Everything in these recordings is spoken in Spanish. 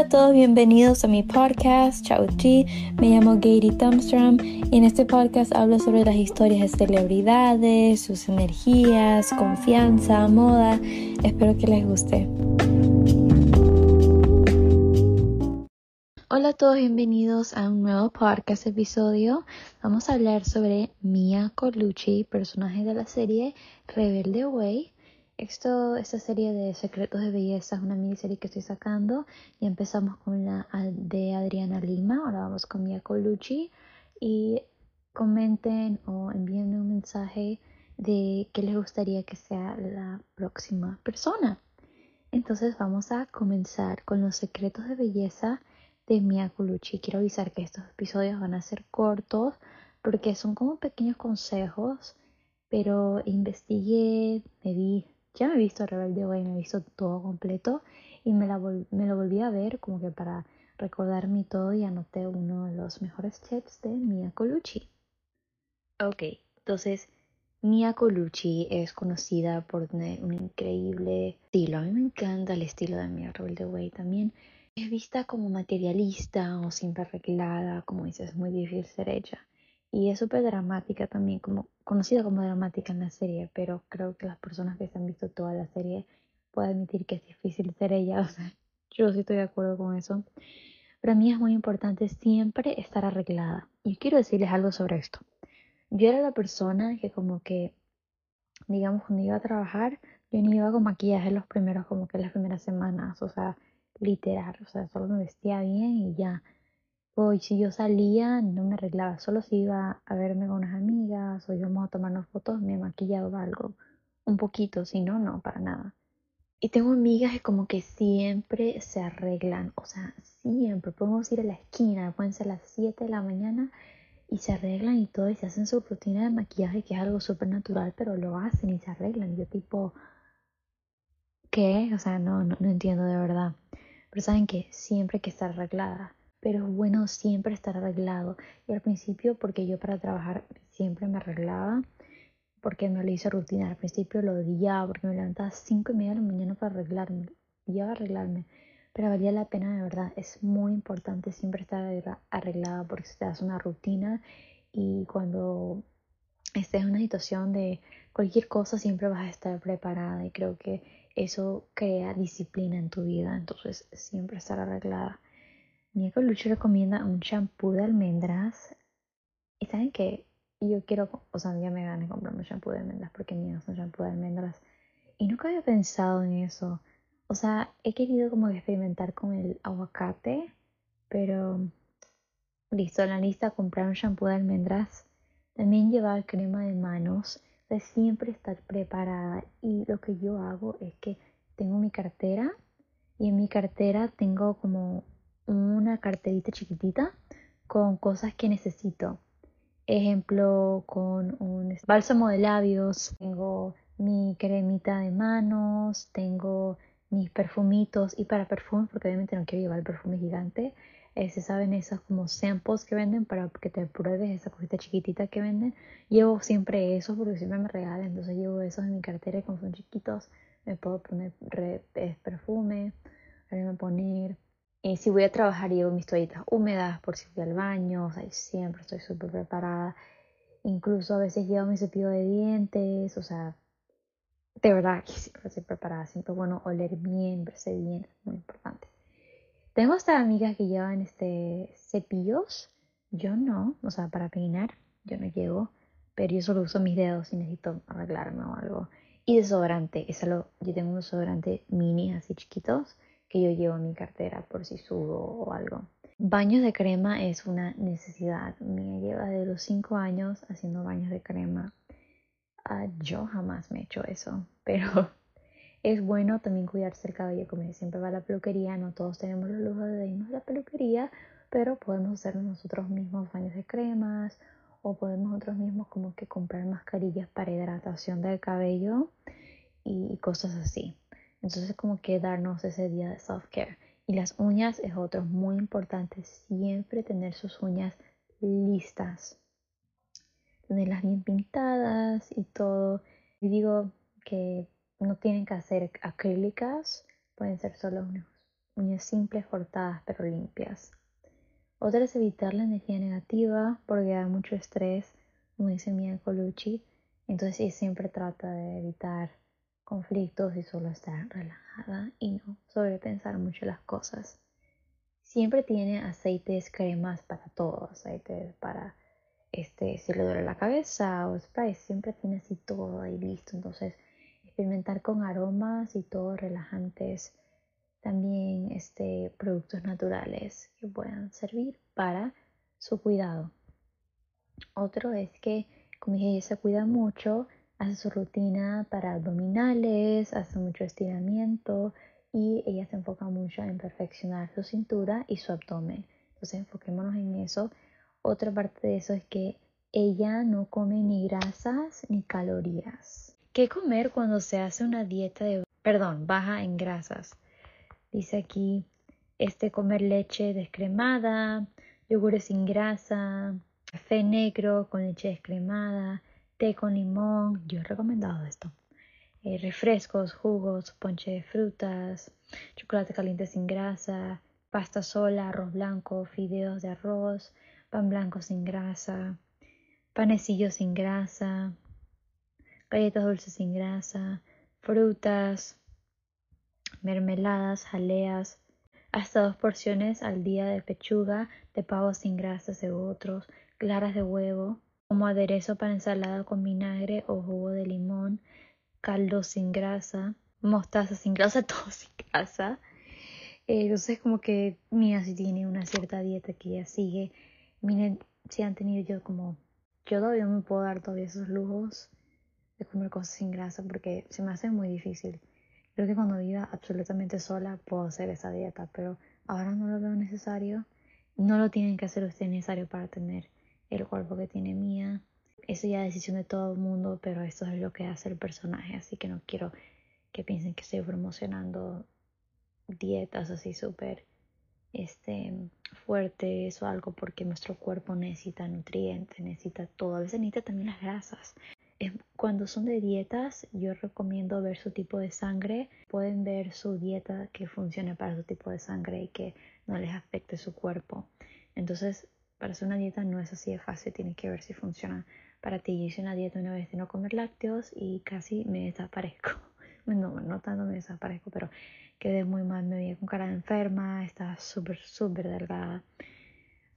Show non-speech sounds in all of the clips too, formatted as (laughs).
Hola a todos, bienvenidos a mi podcast, Chao Chi. Me llamo Gary Thumbstrom y en este podcast hablo sobre las historias de celebridades, sus energías, confianza, moda. Espero que les guste. Hola a todos, bienvenidos a un nuevo podcast episodio. Vamos a hablar sobre Mia Colucci, personaje de la serie Rebelde Way. Esto, esta serie de Secretos de Belleza es una miniserie que estoy sacando. Y empezamos con la de Adriana Lima. Ahora vamos con Mia Colucci. Y comenten o envíenme un mensaje de qué les gustaría que sea la próxima persona. Entonces vamos a comenzar con los secretos de belleza de Mia Colucci. Quiero avisar que estos episodios van a ser cortos porque son como pequeños consejos, pero investigué, me vi ya me he visto Rebelde Way, me he visto todo completo y me, la me lo volví a ver como que para recordarme todo y anoté uno de los mejores tips de Mia Colucci. Ok, entonces Mia Colucci es conocida por tener un increíble estilo. A mí me encanta el estilo de Mia Rebelde Way también. Es vista como materialista o siempre arreglada, como dices, es muy difícil ser ella. Y es súper dramática también, como conocida como dramática en la serie, pero creo que las personas que se han visto toda la serie pueden admitir que es difícil ser ella. (laughs) O sea, yo sí estoy de acuerdo con eso. Para mí es muy importante siempre estar arreglada. Y quiero decirles algo sobre esto. Yo era la persona que como que, digamos, cuando iba a trabajar, yo ni iba con maquillaje los primeros, como que las primeras semanas. O sea, literal. O sea, solo me vestía bien y ya y si yo salía, no me arreglaba, solo si iba a verme con unas amigas o íbamos a tomarnos fotos, me maquillaba algo, un poquito, si no, no, para nada. Y tengo amigas que como que siempre se arreglan, o sea, siempre, podemos ir a la esquina, pueden ser las 7 de la mañana y se arreglan y todo y se hacen su rutina de maquillaje que es algo súper natural, pero lo hacen y se arreglan. Yo tipo, ¿qué? O sea, no, no, entiendo de verdad. Pero saben que siempre que estar arreglada pero es bueno siempre estar arreglado. Y al principio, porque yo para trabajar siempre me arreglaba, porque me lo hice rutina. Al principio lo odiaba, porque me levantaba a 5 y media de la mañana para arreglarme. a arreglarme. Pero valía la pena de verdad. Es muy importante siempre estar arreglada porque se te hace una rutina y cuando estés en una situación de cualquier cosa siempre vas a estar preparada y creo que eso crea disciplina en tu vida. Entonces siempre estar arreglada. Mi Lucho recomienda un shampoo de almendras. Y saben que yo quiero, o sea, ya me gané comprarme shampoo de almendras porque mío es un shampoo de almendras. Y nunca había pensado en eso. O sea, he querido como experimentar con el aguacate, pero listo, en la lista comprar un shampoo de almendras. También llevar crema de manos, de siempre estar preparada. Y lo que yo hago es que tengo mi cartera y en mi cartera tengo como una carterita chiquitita con cosas que necesito. Ejemplo, con un bálsamo de labios, tengo mi cremita de manos, tengo mis perfumitos y para perfume, porque obviamente no quiero llevar el perfume gigante, eh, se saben esos como samples que venden para que te pruebes esa cosita chiquitita que venden. Llevo siempre esos porque siempre me regalan, entonces llevo esos en mi cartera y como son chiquitos me puedo poner perfume, me poner y si voy a trabajar, llevo mis toallitas húmedas por si voy al baño, o sea, siempre estoy súper preparada. Incluso a veces llevo mi cepillo de dientes, o sea, de verdad que siempre estoy preparada. Siempre bueno oler bien, verse bien, muy importante. Tengo hasta amigas que llevan este cepillos, yo no, o sea, para peinar, yo no llevo, pero yo solo uso mis dedos si necesito arreglarme o algo. Y desodorante, es algo, yo tengo un desodorante mini así chiquitos que yo llevo en mi cartera por si sudo o algo. Baños de crema es una necesidad. Me lleva de los 5 años haciendo baños de crema. Ah, yo jamás me he hecho eso, (laughs) pero es bueno también cuidarse el cabello, como siempre va a la peluquería. No todos tenemos el lujo de irnos a la peluquería, pero podemos hacer nosotros mismos baños de cremas o podemos nosotros mismos como que comprar mascarillas para hidratación del cabello y cosas así. Entonces como que darnos ese día de self-care. Y las uñas es otro muy importante, siempre tener sus uñas listas. Tenerlas bien pintadas y todo. Y digo que no tienen que hacer acrílicas, pueden ser solo unas uñas simples cortadas pero limpias. Otra es evitar la energía negativa porque da mucho estrés, como dice Mia Colucci. Entonces siempre trata de evitar conflictos y solo estar relajada y no sobrepensar mucho las cosas. Siempre tiene aceites, cremas para todo, aceites para este, si le duele la cabeza o spray, siempre tiene así todo ahí listo. Entonces, experimentar con aromas y todo relajantes también este, productos naturales que puedan servir para su cuidado. Otro es que, como dije, ella se cuida mucho, hace su rutina para abdominales, hace mucho estiramiento y ella se enfoca mucho en perfeccionar su cintura y su abdomen. Entonces enfoquémonos en eso. Otra parte de eso es que ella no come ni grasas ni calorías. ¿Qué comer cuando se hace una dieta de, perdón, baja en grasas? Dice aquí, este, comer leche descremada, yogures sin grasa, café negro con leche descremada, té con limón. Yo he recomendado esto. Eh, refrescos, jugos, ponche de frutas, chocolate caliente sin grasa, pasta sola, arroz blanco, fideos de arroz, pan blanco sin grasa, panecillos sin grasa, galletas dulces sin grasa, frutas, mermeladas, jaleas, hasta dos porciones al día de pechuga, de pavo sin grasas de otros, claras de huevo, como aderezo para ensalada con vinagre o jugo de limón, caldo sin grasa, mostaza sin grasa, (laughs) todo sin grasa. Eh, entonces como que mira si tiene una cierta dieta que ella sigue. Miren si han tenido yo como... Yo todavía no me puedo dar todavía esos lujos de comer cosas sin grasa porque se me hace muy difícil. Creo que cuando viva absolutamente sola puedo hacer esa dieta, pero ahora no lo veo necesario. No lo tienen que hacer ustedes necesario para tener el cuerpo que tiene Mía. Eso ya es decisión de todo el mundo, pero esto es lo que hace el personaje, así que no quiero que piensen que estoy promocionando dietas así súper este, fuertes o algo porque nuestro cuerpo necesita nutrientes, necesita todo. A veces necesita también las grasas cuando son de dietas, yo recomiendo ver su tipo de sangre. Pueden ver su dieta que funcione para su tipo de sangre y que no les afecte su cuerpo. Entonces, para hacer una dieta no es así de fácil, tienes que ver si funciona para ti. Yo hice una dieta una vez de no comer lácteos y casi me desaparezco. (laughs) Bueno, no tanto me desaparezco, pero quedé muy mal, me veía con cara de enferma, estaba súper, súper delgada.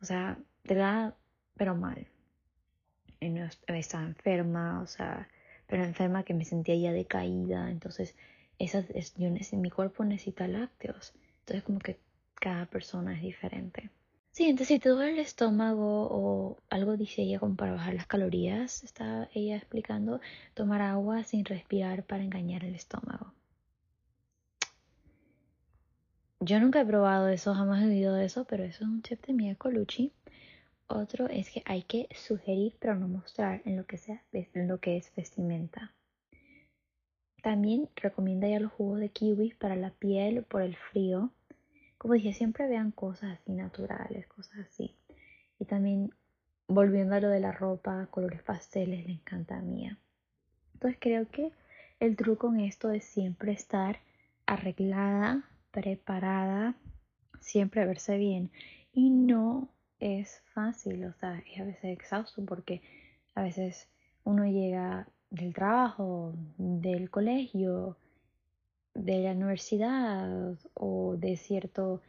O sea, delgada, pero mal no estaba enferma, o sea, pero enferma que me sentía ya decaída, entonces esa es, mi cuerpo necesita lácteos, entonces como que cada persona es diferente. Sí, entonces si te duele el estómago o algo dice ella como para bajar las calorías, está ella explicando tomar agua sin respirar para engañar el estómago. Yo nunca he probado eso, jamás he oído de eso, pero eso es un chip de Mia Colucci. Otro es que hay que sugerir pero no mostrar en lo que, sea, en lo que es vestimenta. También recomienda ya los jugos de kiwi para la piel por el frío. Como dije, siempre vean cosas así naturales, cosas así. Y también volviendo a lo de la ropa, colores pasteles, le encanta a Mía. Entonces creo que el truco en esto es siempre estar arreglada, preparada, siempre verse bien y no es fácil, o sea, es a veces exhausto porque a veces uno llega del trabajo, del colegio, de la universidad o de cierto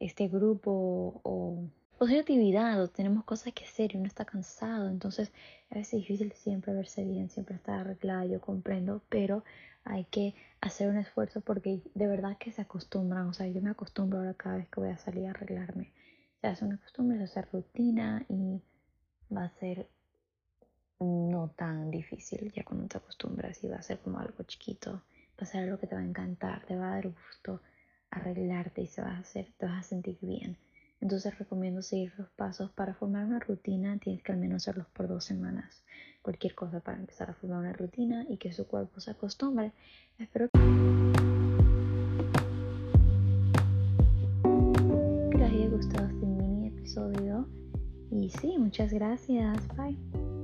este grupo o, o de actividad o tenemos cosas que hacer y uno está cansado, entonces a veces es difícil siempre verse bien, siempre estar arreglada, yo comprendo, pero hay que hacer un esfuerzo porque de verdad que se acostumbran, o sea, yo me acostumbro ahora cada vez que voy a salir a arreglarme. Se hace una costumbre, se hace rutina y va a ser no tan difícil ya cuando te acostumbras y va a ser como algo chiquito, va a ser que te va a encantar, te va a dar gusto arreglarte y se va a hacer, te vas a sentir bien. Entonces recomiendo seguir los pasos para formar una rutina, tienes que al menos hacerlos por dos semanas. Cualquier cosa para empezar a formar una rutina y que su cuerpo se acostumbre. Espero que Y sí, muchas gracias. Bye.